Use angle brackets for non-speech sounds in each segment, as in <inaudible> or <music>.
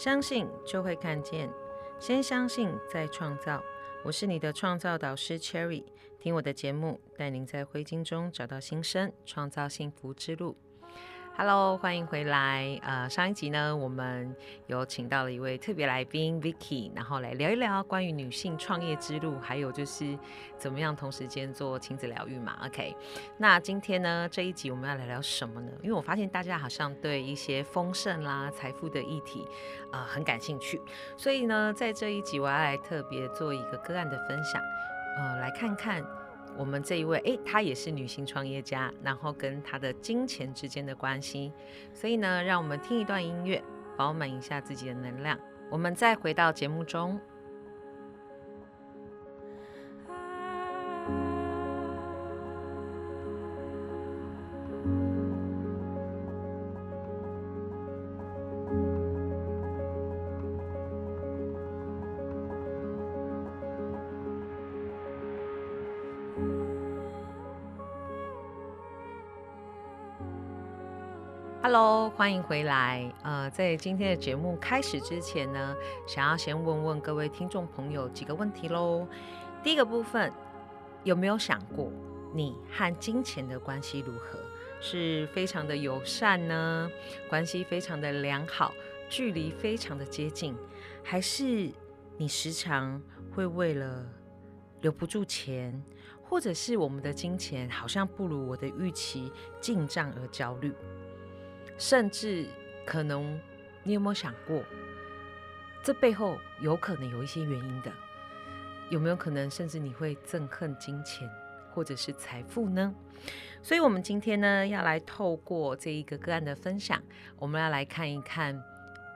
相信就会看见，先相信再创造。我是你的创造导师 Cherry，听我的节目，带您在灰烬中找到新生，创造幸福之路。Hello，欢迎回来。呃，上一集呢，我们有请到了一位特别来宾 Vicky，然后来聊一聊关于女性创业之路，还有就是怎么样同时间做亲子疗愈嘛。OK，那今天呢这一集我们要来聊什么呢？因为我发现大家好像对一些丰盛啦、财富的议题啊很感兴趣，所以呢，在这一集我要来特别做一个个案的分享，呃，来看看。我们这一位，哎，她也是女性创业家，然后跟她的金钱之间的关系，所以呢，让我们听一段音乐，饱满一下自己的能量，我们再回到节目中。欢迎回来。呃，在今天的节目开始之前呢，想要先问问各位听众朋友几个问题喽。第一个部分，有没有想过你和金钱的关系如何？是非常的友善呢，关系非常的良好，距离非常的接近，还是你时常会为了留不住钱，或者是我们的金钱好像不如我的预期进账而焦虑？甚至可能，你有没有想过，这背后有可能有一些原因的？有没有可能，甚至你会憎恨金钱或者是财富呢？所以，我们今天呢，要来透过这一个个案的分享，我们要来看一看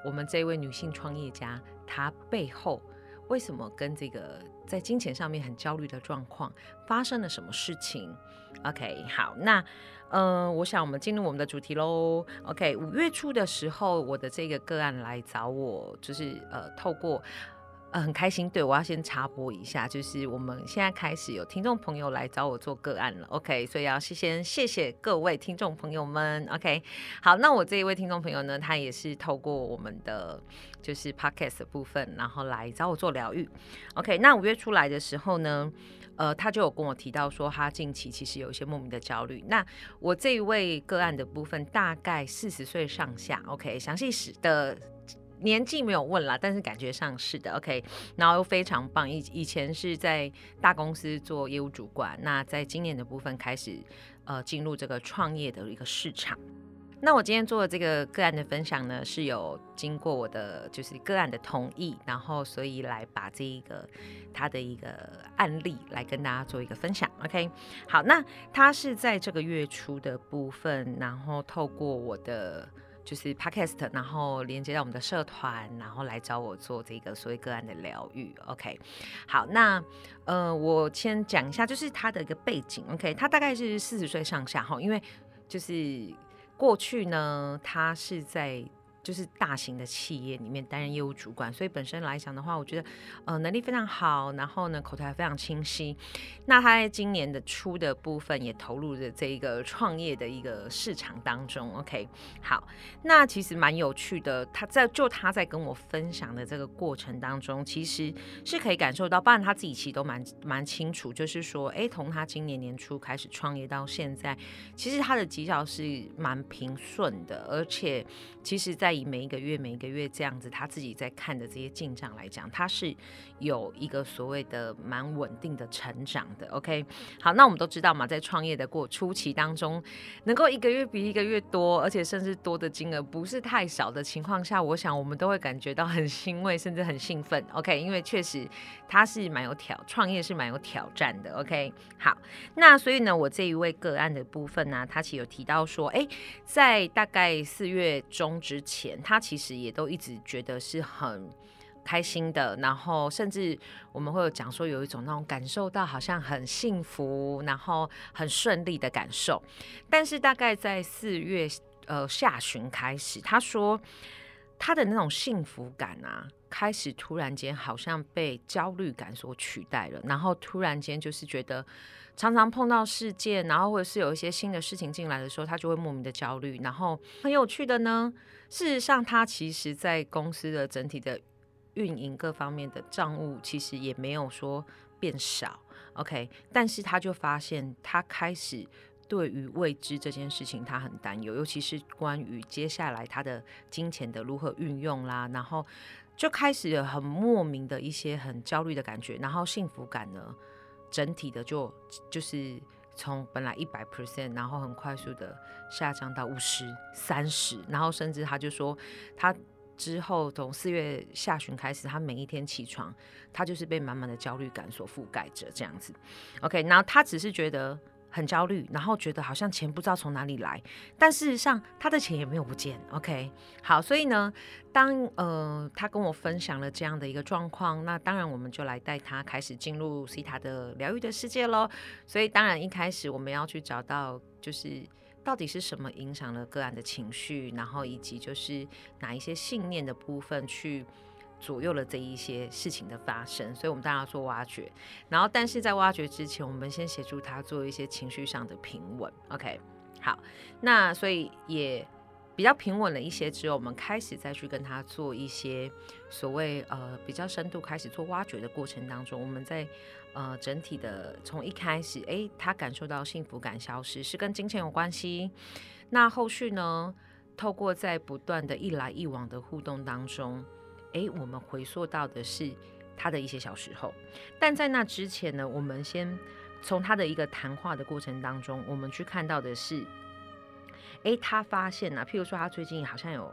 我们这位女性创业家，她背后为什么跟这个在金钱上面很焦虑的状况发生了什么事情？OK，好，那。呃，我想我们进入我们的主题喽。OK，五月初的时候，我的这个个案来找我，就是呃，透过呃很开心。对我要先插播一下，就是我们现在开始有听众朋友来找我做个案了。OK，所以要先谢谢各位听众朋友们。OK，好，那我这一位听众朋友呢，他也是透过我们的就是 Podcast 的部分，然后来找我做疗愈。OK，那五月初来的时候呢？呃，他就有跟我提到说，他近期其实有一些莫名的焦虑。那我这一位个案的部分，大概四十岁上下，OK，详细史的年纪没有问啦，但是感觉上是的，OK，然后又非常棒。以以前是在大公司做业务主管，那在今年的部分开始呃进入这个创业的一个市场。那我今天做的这个个案的分享呢，是有经过我的就是个案的同意，然后所以来把这一个他的一个案例来跟大家做一个分享。OK，好，那他是在这个月初的部分，然后透过我的就是 Podcast，然后连接到我们的社团，然后来找我做这个所谓个案的疗愈。OK，好，那呃，我先讲一下，就是他的一个背景。OK，他大概是四十岁上下哈，因为就是。过去呢，他是在。就是大型的企业里面担任业务主管，所以本身来讲的话，我觉得呃能力非常好，然后呢口才非常清晰。那他在今年的初的部分也投入了这一个创业的一个市场当中。OK，好，那其实蛮有趣的。他在就他在跟我分享的这个过程当中，其实是可以感受到，当然他自己其实都蛮蛮清楚，就是说，哎，从他今年年初开始创业到现在，其实他的绩效是蛮平顺的，而且其实在以每一个月每一个月这样子，他自己在看的这些进账来讲，他是有一个所谓的蛮稳定的成长的。OK，好，那我们都知道嘛，在创业的过初期当中，能够一个月比一个月多，而且甚至多的金额不是太少的情况下，我想我们都会感觉到很欣慰，甚至很兴奋。OK，因为确实他是蛮有挑，创业是蛮有挑战的。OK，好，那所以呢，我这一位个案的部分呢，他其实有提到说，哎，在大概四月中之前。他其实也都一直觉得是很开心的，然后甚至我们会有讲说有一种那种感受到好像很幸福，然后很顺利的感受。但是大概在四月呃下旬开始，他说他的那种幸福感啊。开始突然间好像被焦虑感所取代了，然后突然间就是觉得常常碰到事件，然后或者是有一些新的事情进来的时候，他就会莫名的焦虑。然后很有趣的呢，事实上他其实在公司的整体的运营各方面的账务其实也没有说变少，OK，但是他就发现他开始。对于未知这件事情，他很担忧，尤其是关于接下来他的金钱的如何运用啦，然后就开始有很莫名的一些很焦虑的感觉，然后幸福感呢，整体的就就是从本来一百 percent，然后很快速的下降到五十、三十，然后甚至他就说，他之后从四月下旬开始，他每一天起床，他就是被满满的焦虑感所覆盖着这样子。OK，然后他只是觉得。很焦虑，然后觉得好像钱不知道从哪里来，但事实上他的钱也没有不见。OK，好，所以呢，当呃他跟我分享了这样的一个状况，那当然我们就来带他开始进入西塔的疗愈的世界喽。所以当然一开始我们要去找到，就是到底是什么影响了个案的情绪，然后以及就是哪一些信念的部分去。左右了这一些事情的发生，所以我们当然要做挖掘。然后，但是在挖掘之前，我们先协助他做一些情绪上的平稳。OK，好，那所以也比较平稳了一些之后，我们开始再去跟他做一些所谓呃比较深度开始做挖掘的过程当中，我们在呃整体的从一开始，哎，他感受到幸福感消失是跟金钱有关系。那后续呢，透过在不断的一来一往的互动当中。哎，我们回溯到的是他的一些小时候，但在那之前呢，我们先从他的一个谈话的过程当中，我们去看到的是，哎，他发现呢，譬如说他最近好像有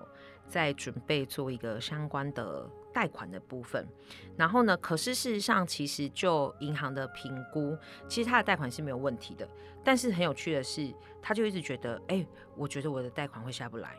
在准备做一个相关的贷款的部分，然后呢，可是事实上其实就银行的评估，其实他的贷款是没有问题的，但是很有趣的是，他就一直觉得，哎，我觉得我的贷款会下不来。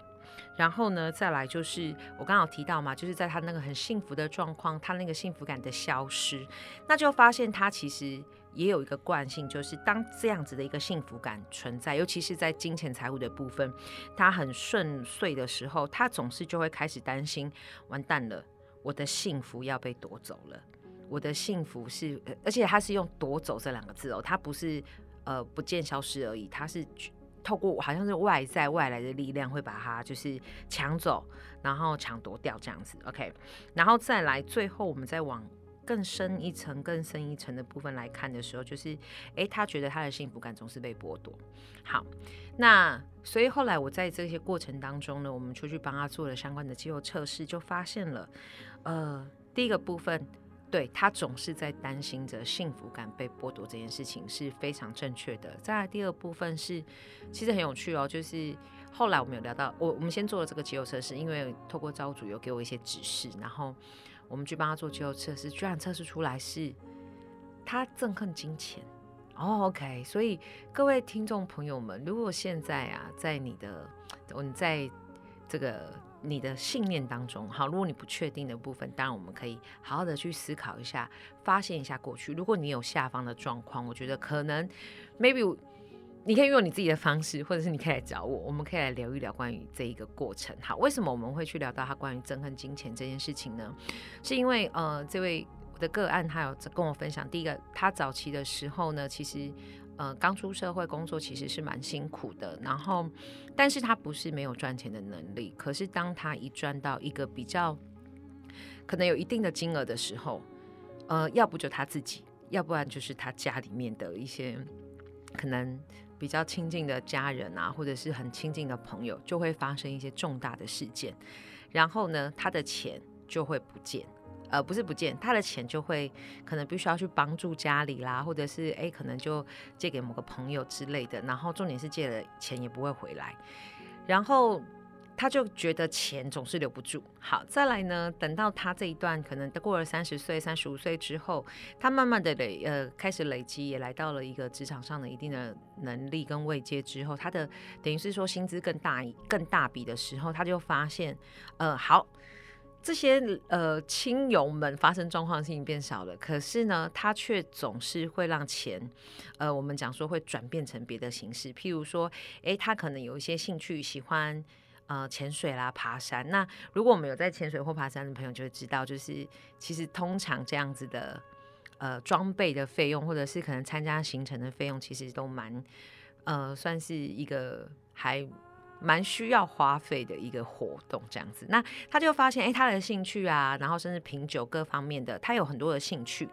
然后呢，再来就是我刚好提到嘛，就是在他那个很幸福的状况，他那个幸福感的消失，那就发现他其实也有一个惯性，就是当这样子的一个幸福感存在，尤其是在金钱财务的部分，他很顺遂的时候，他总是就会开始担心，完蛋了，我的幸福要被夺走了，我的幸福是，而且他是用夺走这两个字哦，他不是呃不见消失而已，他是。透过好像是外在外来的力量会把它就是抢走，然后抢夺掉这样子，OK，然后再来最后我们再往更深一层、更深一层的部分来看的时候，就是诶，他觉得他的幸福感总是被剥夺。好，那所以后来我在这些过程当中呢，我们出去帮他做了相关的肌肉测试，就发现了，呃，第一个部分。对他总是在担心着幸福感被剥夺这件事情是非常正确的。再来第二部分是，其实很有趣哦，就是后来我们有聊到，我我们先做了这个肌肉测试，因为透过招主有给我一些指示，然后我们去帮他做肌肉测试，居然测试出来是他憎恨金钱。哦，OK，所以各位听众朋友们，如果现在啊，在你的你在这个。你的信念当中，好，如果你不确定的部分，当然我们可以好好的去思考一下，发现一下过去。如果你有下方的状况，我觉得可能，maybe 你可以用你自己的方式，或者是你可以来找我，我们可以来聊一聊关于这一个过程。好，为什么我们会去聊到他关于憎恨金钱这件事情呢？是因为呃，这位我的个案他有跟我分享，第一个，他早期的时候呢，其实。呃，刚出社会工作其实是蛮辛苦的，然后，但是他不是没有赚钱的能力，可是当他一赚到一个比较可能有一定的金额的时候，呃，要不就他自己，要不然就是他家里面的一些可能比较亲近的家人啊，或者是很亲近的朋友，就会发生一些重大的事件，然后呢，他的钱就会不见。呃，不是不见他的钱就会可能必须要去帮助家里啦，或者是哎，可能就借给某个朋友之类的。然后重点是借了钱也不会回来，然后他就觉得钱总是留不住。好，再来呢，等到他这一段可能过了三十岁、三十五岁之后，他慢慢的累呃开始累积，也来到了一个职场上的一定的能力跟位阶之后，他的等于是说薪资更大更大笔的时候，他就发现呃好。这些呃亲友们发生状况的事情变少了，可是呢，他却总是会让钱，呃，我们讲说会转变成别的形式，譬如说，诶，他可能有一些兴趣，喜欢呃潜水啦、爬山。那如果我们有在潜水或爬山的朋友就会知道，就是其实通常这样子的呃装备的费用，或者是可能参加行程的费用，其实都蛮呃算是一个还。蛮需要花费的一个活动，这样子，那他就发现，哎，他的兴趣啊，然后甚至品酒各方面的，他有很多的兴趣。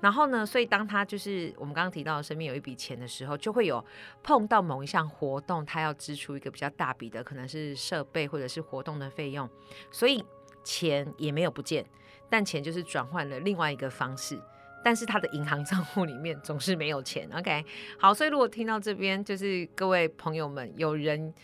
然后呢，所以当他就是我们刚刚提到身边有一笔钱的时候，就会有碰到某一项活动，他要支出一个比较大笔的，可能是设备或者是活动的费用，所以钱也没有不见，但钱就是转换了另外一个方式，但是他的银行账户里面总是没有钱。OK，好，所以如果听到这边，就是各位朋友们有人。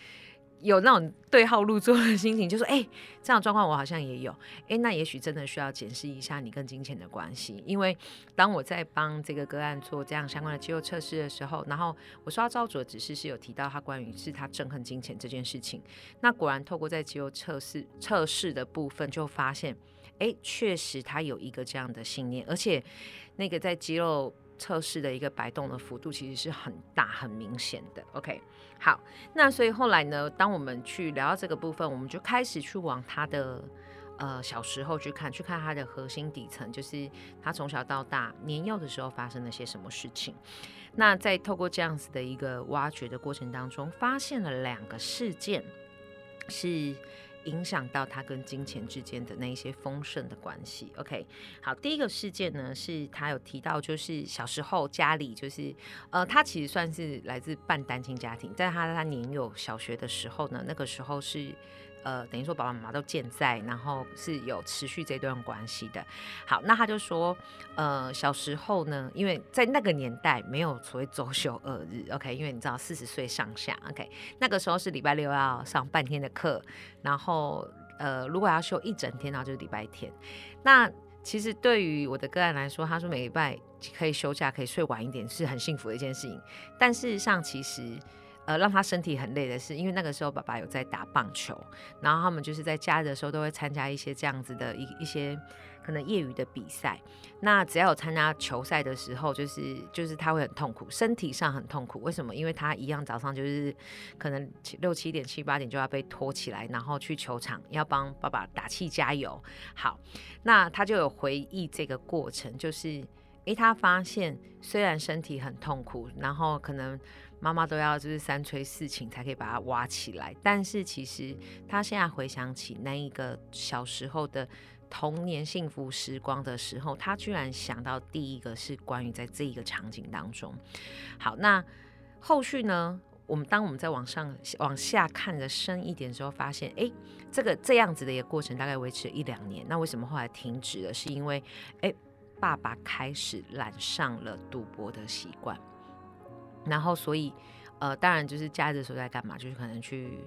有那种对号入座的心情，就说：“哎，这样状况我好像也有。哎，那也许真的需要检视一下你跟金钱的关系。因为当我在帮这个个案做这样相关的肌肉测试的时候，然后我说到主的指示是有提到他关于是他憎恨金钱这件事情。那果然透过在肌肉测试测试的部分，就发现，哎，确实他有一个这样的信念，而且那个在肌肉。”测试的一个摆动的幅度其实是很大、很明显的。OK，好，那所以后来呢，当我们去聊到这个部分，我们就开始去往他的呃小时候去看，去看他的核心底层，就是他从小到大年幼的时候发生了些什么事情。那在透过这样子的一个挖掘的过程当中，发现了两个事件是。影响到他跟金钱之间的那一些丰盛的关系。OK，好，第一个事件呢，是他有提到，就是小时候家里就是，呃，他其实算是来自半单亲家庭，在他他年幼小学的时候呢，那个时候是。呃，等于说爸爸妈妈都健在，然后是有持续这段关系的。好，那他就说，呃，小时候呢，因为在那个年代没有所谓周休二日，OK，因为你知道四十岁上下，OK，那个时候是礼拜六要上半天的课，然后呃，如果要休一整天，然后就是礼拜天。那其实对于我的个案来说，他说每礼拜可以休假，可以睡晚一点，是很幸福的一件事情。但事实上，其实。呃，让他身体很累的是，因为那个时候爸爸有在打棒球，然后他们就是在假日的时候都会参加一些这样子的一一些可能业余的比赛。那只要有参加球赛的时候，就是就是他会很痛苦，身体上很痛苦。为什么？因为他一样早上就是可能六七点七八点就要被拖起来，然后去球场要帮爸爸打气加油。好，那他就有回忆这个过程，就是诶，他发现虽然身体很痛苦，然后可能。妈妈都要就是三催四请才可以把它挖起来，但是其实他现在回想起那一个小时候的童年幸福时光的时候，他居然想到第一个是关于在这一个场景当中。好，那后续呢？我们当我们在往上往下看的深一点的时候，发现哎，这个这样子的一个过程大概维持了一两年。那为什么后来停止了？是因为哎，爸爸开始染上了赌博的习惯。然后，所以，呃，当然就是假日的时候在干嘛？就是可能去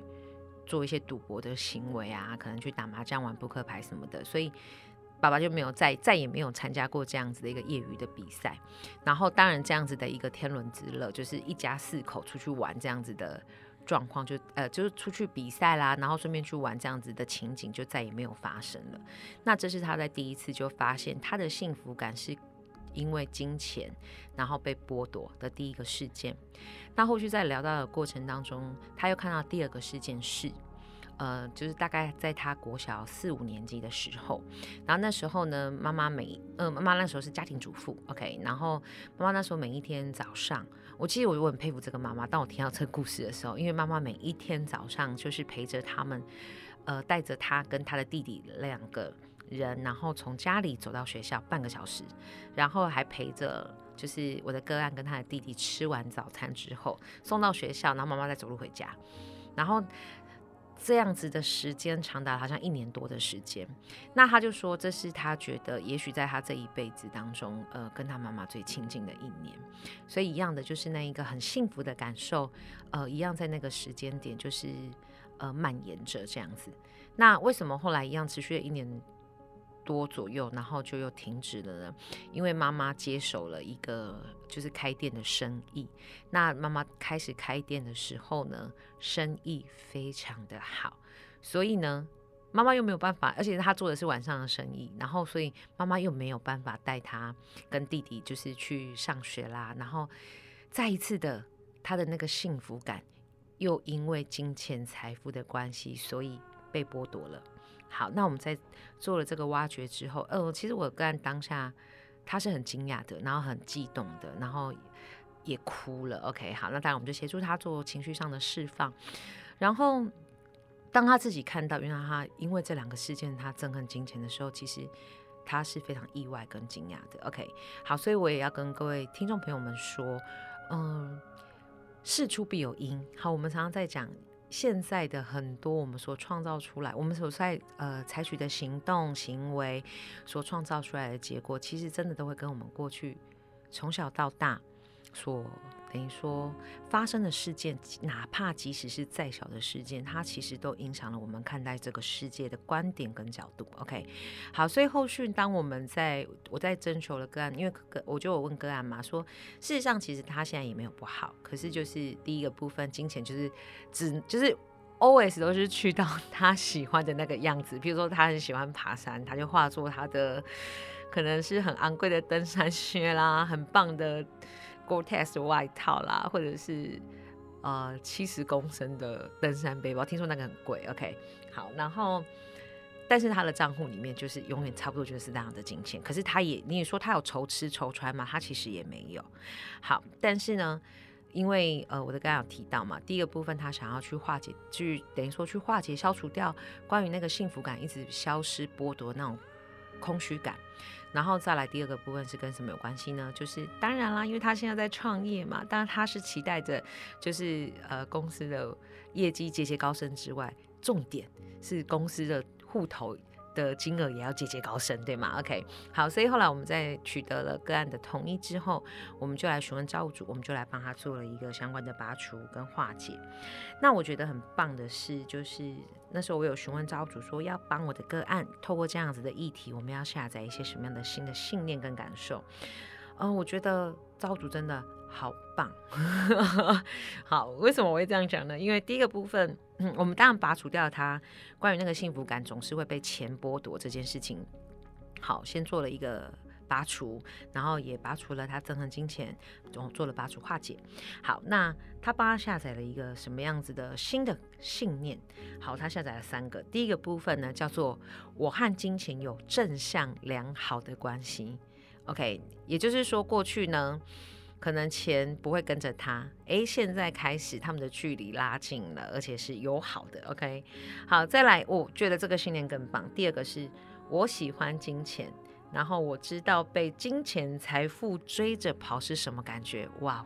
做一些赌博的行为啊，可能去打麻将、玩扑克牌什么的。所以，爸爸就没有再再也没有参加过这样子的一个业余的比赛。然后，当然这样子的一个天伦之乐，就是一家四口出去玩这样子的状况，就呃，就是出去比赛啦，然后顺便去玩这样子的情景，就再也没有发生了。那这是他在第一次就发现他的幸福感是。因为金钱，然后被剥夺的第一个事件。那后续在聊到的过程当中，他又看到第二个事件是，呃，就是大概在他国小四五年级的时候，然后那时候呢，妈妈每，呃，妈妈那时候是家庭主妇，OK，然后妈妈那时候每一天早上，我其实我我很佩服这个妈妈。当我听到这个故事的时候，因为妈妈每一天早上就是陪着他们，呃，带着他跟他的弟弟两个。人，然后从家里走到学校半个小时，然后还陪着，就是我的个案跟他的弟弟吃完早餐之后送到学校，然后妈妈再走路回家，然后这样子的时间长达好像一年多的时间。那他就说，这是他觉得也许在他这一辈子当中，呃，跟他妈妈最亲近的一年。所以一样的，就是那一个很幸福的感受，呃，一样在那个时间点，就是呃蔓延着这样子。那为什么后来一样持续了一年？多左右，然后就又停止了呢。因为妈妈接手了一个就是开店的生意。那妈妈开始开店的时候呢，生意非常的好，所以呢，妈妈又没有办法，而且她做的是晚上的生意，然后所以妈妈又没有办法带他跟弟弟就是去上学啦。然后再一次的，他的那个幸福感又因为金钱财富的关系，所以被剥夺了。好，那我们在做了这个挖掘之后，呃，其实我个人当下他是很惊讶的，然后很激动的，然后也哭了。OK，好，那当然我们就协助他做情绪上的释放。然后当他自己看到，原来他因为这两个事件他憎恨金钱的时候，其实他是非常意外跟惊讶的。OK，好，所以我也要跟各位听众朋友们说，嗯，事出必有因。好，我们常常在讲。现在的很多我们所创造出来，我们所在呃采取的行动行为所创造出来的结果，其实真的都会跟我们过去从小到大所。等于说发生的事件，哪怕即使是再小的事件，它其实都影响了我们看待这个世界的观点跟角度。OK，好，所以后续当我们在我在征求了个案，因为个我就有问个案嘛，说事实上其实他现在也没有不好，可是就是第一个部分，金钱就是只就是 always 都是去到 <laughs> 他喜欢的那个样子，比如说他很喜欢爬山，他就化作他的可能是很昂贵的登山靴啦，很棒的。Gore-Tex 外套啦，或者是呃七十公升的登山背包，听说那个很贵。OK，好，然后但是他的账户里面就是永远差不多就是那样的金钱，可是他也你也说他有愁吃愁穿嘛，他其实也没有。好，但是呢，因为呃我的刚刚有提到嘛，第一个部分他想要去化解，去等于说去化解、消除掉关于那个幸福感一直消失、剥夺那种空虚感。然后再来第二个部分是跟什么有关系呢？就是当然啦，因为他现在在创业嘛，当然他是期待着就是呃公司的业绩节节高升之外，重点是公司的户头。的金额也要节节高升，对吗？OK，好，所以后来我们在取得了个案的同意之后，我们就来询问造物主，我们就来帮他做了一个相关的拔除跟化解。那我觉得很棒的是，就是那时候我有询问造物主说，要帮我的个案透过这样子的议题，我们要下载一些什么样的新的信念跟感受。嗯，我觉得造物主真的。好棒，<laughs> 好，为什么我会这样讲呢？因为第一个部分，嗯，<clears throat> 我们当然拔除掉它关于那个幸福感总是会被钱剥夺这件事情。好，先做了一个拔除，然后也拔除了他憎恨金钱，总做了拔除化解。好，那他帮他下载了一个什么样子的新的信念？好，他下载了三个。第一个部分呢，叫做我和金钱有正向良好的关系。OK，也就是说过去呢。可能钱不会跟着他，诶，现在开始他们的距离拉近了，而且是友好的。OK，好，再来，我觉得这个信念更棒。第二个是我喜欢金钱，然后我知道被金钱财富追着跑是什么感觉。哇，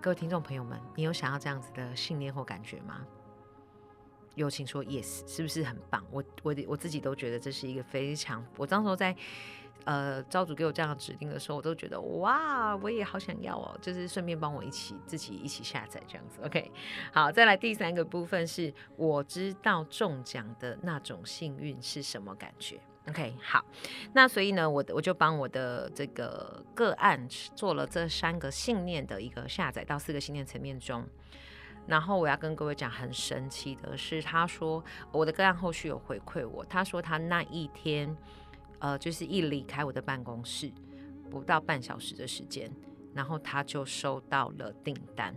各位听众朋友们，你有想要这样子的信念或感觉吗？有请说 yes，是不是很棒？我我我自己都觉得这是一个非常，我当时在。呃，招主给我这样指令的时候，我都觉得哇，我也好想要哦，就是顺便帮我一起自己一起下载这样子。OK，好，再来第三个部分是我知道中奖的那种幸运是什么感觉。OK，好，那所以呢，我我就帮我的这个个案做了这三个信念的一个下载到四个信念层面中，然后我要跟各位讲很神奇的是，他说我的个案后续有回馈我，他说他那一天。呃，就是一离开我的办公室，不到半小时的时间，然后他就收到了订单，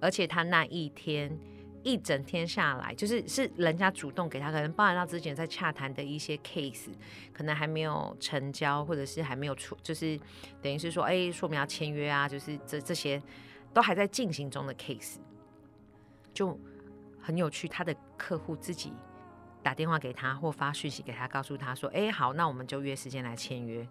而且他那一天一整天下来，就是是人家主动给他，可能包含到之前在洽谈的一些 case，可能还没有成交，或者是还没有出，就是等于是说，哎，说明要签约啊，就是这这些都还在进行中的 case，就很有趣，他的客户自己。打电话给他或发讯息给他，告诉他说：“哎，好，那我们就约时间来签约。”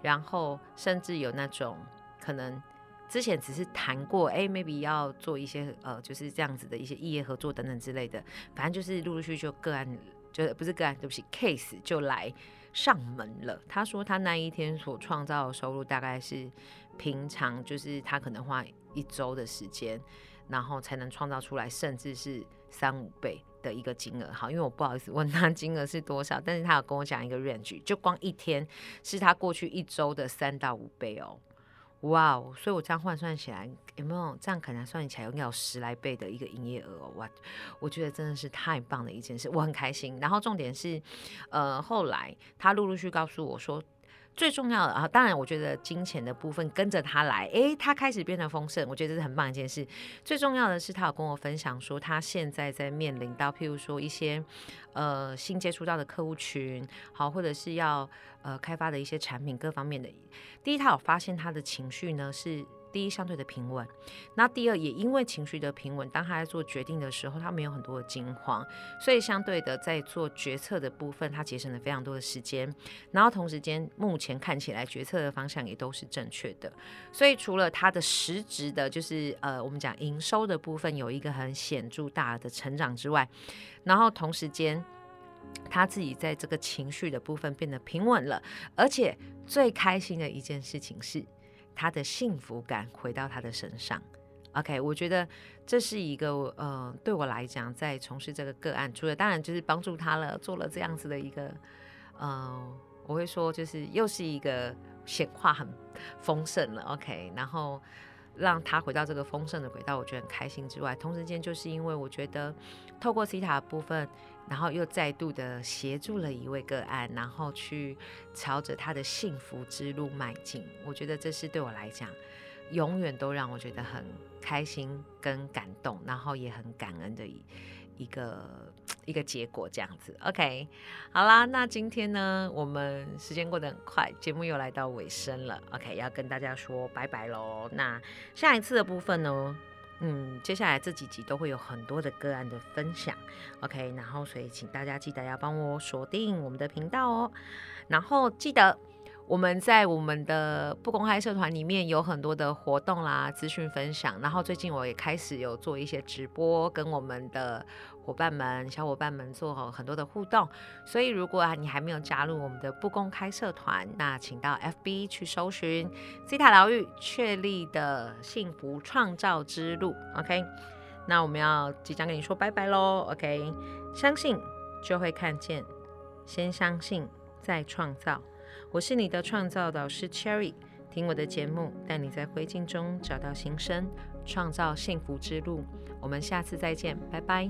然后甚至有那种可能之前只是谈过，哎，maybe 要做一些呃，就是这样子的一些异业合作等等之类的，反正就是陆陆续续就个案，就不是个案，对不起，case 就来上门了。他说他那一天所创造的收入大概是平常就是他可能花一周的时间，然后才能创造出来，甚至是三五倍。的一个金额，好，因为我不好意思问他 <laughs> 金额是多少，但是他有跟我讲一个 range，就光一天是他过去一周的三到五倍哦，哇哦，所以我这样换算起来有没有这样可能算起来应该有十来倍的一个营业额哦，哇，我觉得真的是太棒的一件事，我很开心。然后重点是，呃，后来他陆陆续续告诉我说，最重要的啊，当然我觉得金钱的部分跟着他来，诶，他开始变得丰盛，我觉得这是很棒一件事。最重要的是，他有跟我分享说，他现在在面临到，譬如说一些呃新接触到的客户群，好，或者是要呃开发的一些产品各方面的。第一，他有发现他的情绪呢是。第一，相对的平稳。那第二，也因为情绪的平稳，当他在做决定的时候，他没有很多的惊慌，所以相对的在做决策的部分，他节省了非常多的时间。然后同时间，目前看起来决策的方向也都是正确的。所以除了他的实质的，就是呃，我们讲营收的部分有一个很显著大的成长之外，然后同时间他自己在这个情绪的部分变得平稳了，而且最开心的一件事情是。他的幸福感回到他的身上，OK，我觉得这是一个呃，对我来讲，在从事这个个案，除了当然就是帮助他了，做了这样子的一个，呃，我会说就是又是一个显化很丰盛了，OK，然后让他回到这个丰盛的轨道，我觉得很开心之外，同时间就是因为我觉得透过 C 塔部分。然后又再度的协助了一位个案，然后去朝着他的幸福之路迈进。我觉得这是对我来讲，永远都让我觉得很开心跟感动，然后也很感恩的一一个一个结果。这样子，OK，好啦，那今天呢，我们时间过得很快，节目又来到尾声了。OK，要跟大家说拜拜喽。那下一次的部分呢？嗯，接下来这几集都会有很多的个案的分享，OK，然后所以请大家记得要帮我锁定我们的频道哦，然后记得。我们在我们的不公开社团里面有很多的活动啦、资讯分享，然后最近我也开始有做一些直播，跟我们的伙伴们、小伙伴们做很多的互动。所以如果你还没有加入我们的不公开社团，那请到 FB 去搜寻 C 塔疗愈确立的幸福创造之路。OK，那我们要即将跟你说拜拜喽。OK，相信就会看见，先相信再创造。我是你的创造导师 Cherry，听我的节目，带你在灰烬中找到新生，创造幸福之路。我们下次再见，拜拜。